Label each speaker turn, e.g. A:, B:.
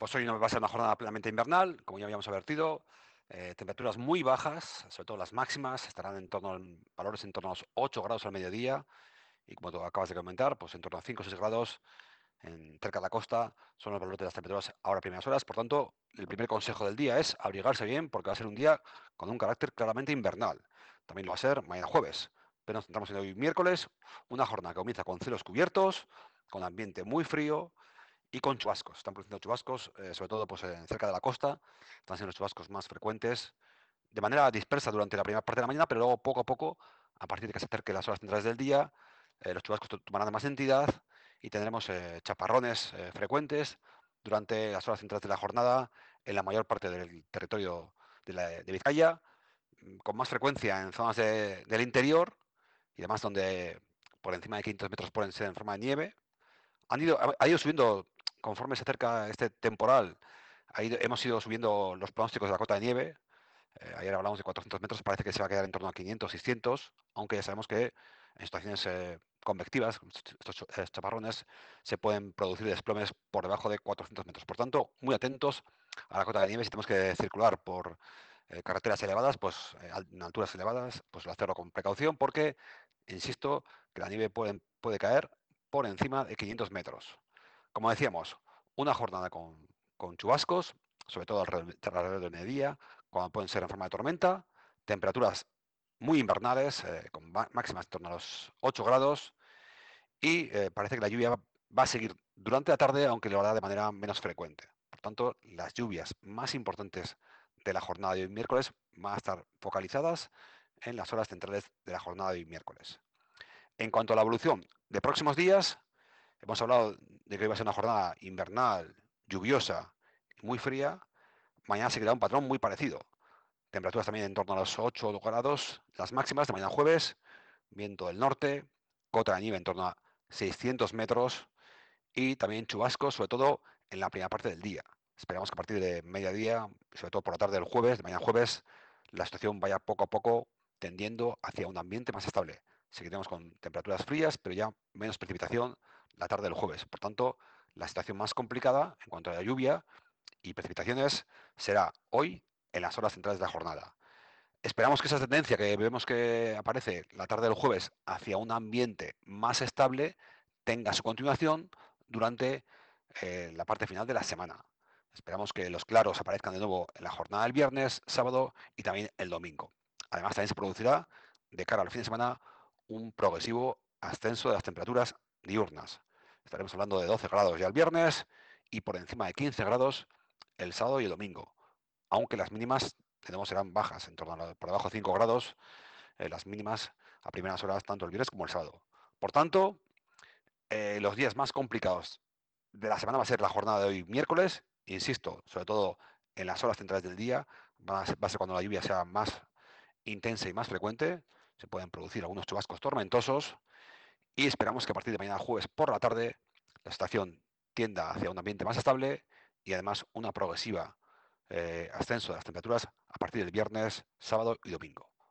A: Pues hoy no va a ser una jornada plenamente invernal, como ya habíamos advertido. Eh, temperaturas muy bajas, sobre todo las máximas, estarán en torno a valores en torno a los 8 grados al mediodía. Y como tú acabas de comentar, pues en torno a 5 o 6 grados en, cerca de la costa son los valores de las temperaturas ahora primeras horas. Por tanto, el primer consejo del día es abrigarse bien porque va a ser un día con un carácter claramente invernal. También lo va a ser mañana jueves. Pero nos centramos en hoy miércoles, una jornada que comienza con cielos cubiertos, con ambiente muy frío, y con chubascos. Están produciendo chubascos, eh, sobre todo pues, cerca de la costa. Están siendo los chubascos más frecuentes de manera dispersa durante la primera parte de la mañana, pero luego poco a poco, a partir de que se acerquen las horas centrales del día, eh, los chubascos tomarán más entidad y tendremos eh, chaparrones frecuentes durante las horas centrales de la jornada en la mayor parte del territorio de, Vizcaya, mm, con más frecuencia en zonas del interior y además donde por encima de 500 metros pueden ser en forma de nieve. Han ido, ha ido subiendo conforme se acerca este temporal, hemos ido subiendo los pronósticos de la cota de nieve. Eh, ayer hablamos de 400 metros, parece que se va a quedar en torno a 500, 600, aunque ya sabemos que en situaciones eh, convectivas, estos chaparrones, se pueden producir desplomes por debajo de 400 metros. Por tanto, muy atentos a la cota de nieve si tenemos que circular por eh, carreteras elevadas, pues en alturas elevadas, pues hacerlo con precaución porque, insisto, que la nieve puede, puede caer por encima de 500 metros. Como decíamos, una jornada con, chubascos, sobre todo alrededor del mediodía, cuando pueden ser en forma de tormenta, temperaturas muy invernales, eh, con máximas en torno a los 8 grados, y eh, parece que la lluvia va a seguir durante la tarde, aunque lo hará de manera menos frecuente. Por tanto, las lluvias más importantes de la jornada de hoy miércoles van a estar focalizadas en las horas centrales de la jornada de hoy miércoles. En cuanto a la evolución de próximos días, Hemos hablado de que iba a ser una jornada invernal, lluviosa, muy fría. Mañana seguirá un patrón muy parecido. Temperaturas también en torno a los 8 grados, las máximas de mañana jueves, viento del norte, cota de nieve en torno a 600 metros y también chubascos, sobre todo en la primera parte del día. Esperamos que a partir de mediodía, sobre todo por la tarde del jueves, de mañana jueves, la situación vaya poco a poco tendiendo hacia un ambiente más estable. Seguiremos con temperaturas frías, pero ya menos precipitación, la tarde del jueves. Por tanto, la situación más complicada en cuanto a la lluvia y precipitaciones será hoy en las horas centrales de la jornada. Esperamos que esa tendencia que vemos que aparece la tarde del jueves hacia un ambiente más estable tenga su continuación durante eh, la parte final de la semana. Esperamos que los claros aparezcan de nuevo en la jornada del viernes, sábado y también el domingo. Además, también se producirá de cara al fin de semana un progresivo ascenso de las temperaturas diurnas. Estaremos hablando de 12 grados ya el viernes y por encima de 15 grados el sábado y el domingo. Aunque las mínimas tenemos serán bajas, en torno a por debajo de 5 grados, eh, las mínimas a primeras horas tanto el viernes como el sábado. Por tanto, eh, los días más complicados de la semana va a ser la jornada de hoy miércoles, insisto, sobre todo en las horas centrales del día, va a ser, va a ser cuando la lluvia sea más intensa y más frecuente, se pueden producir algunos chubascos tormentosos, y esperamos que a partir de mañana jueves por la tarde la estación tienda hacia un ambiente más estable y además una progresiva eh, ascenso de las temperaturas a partir del viernes, sábado y domingo.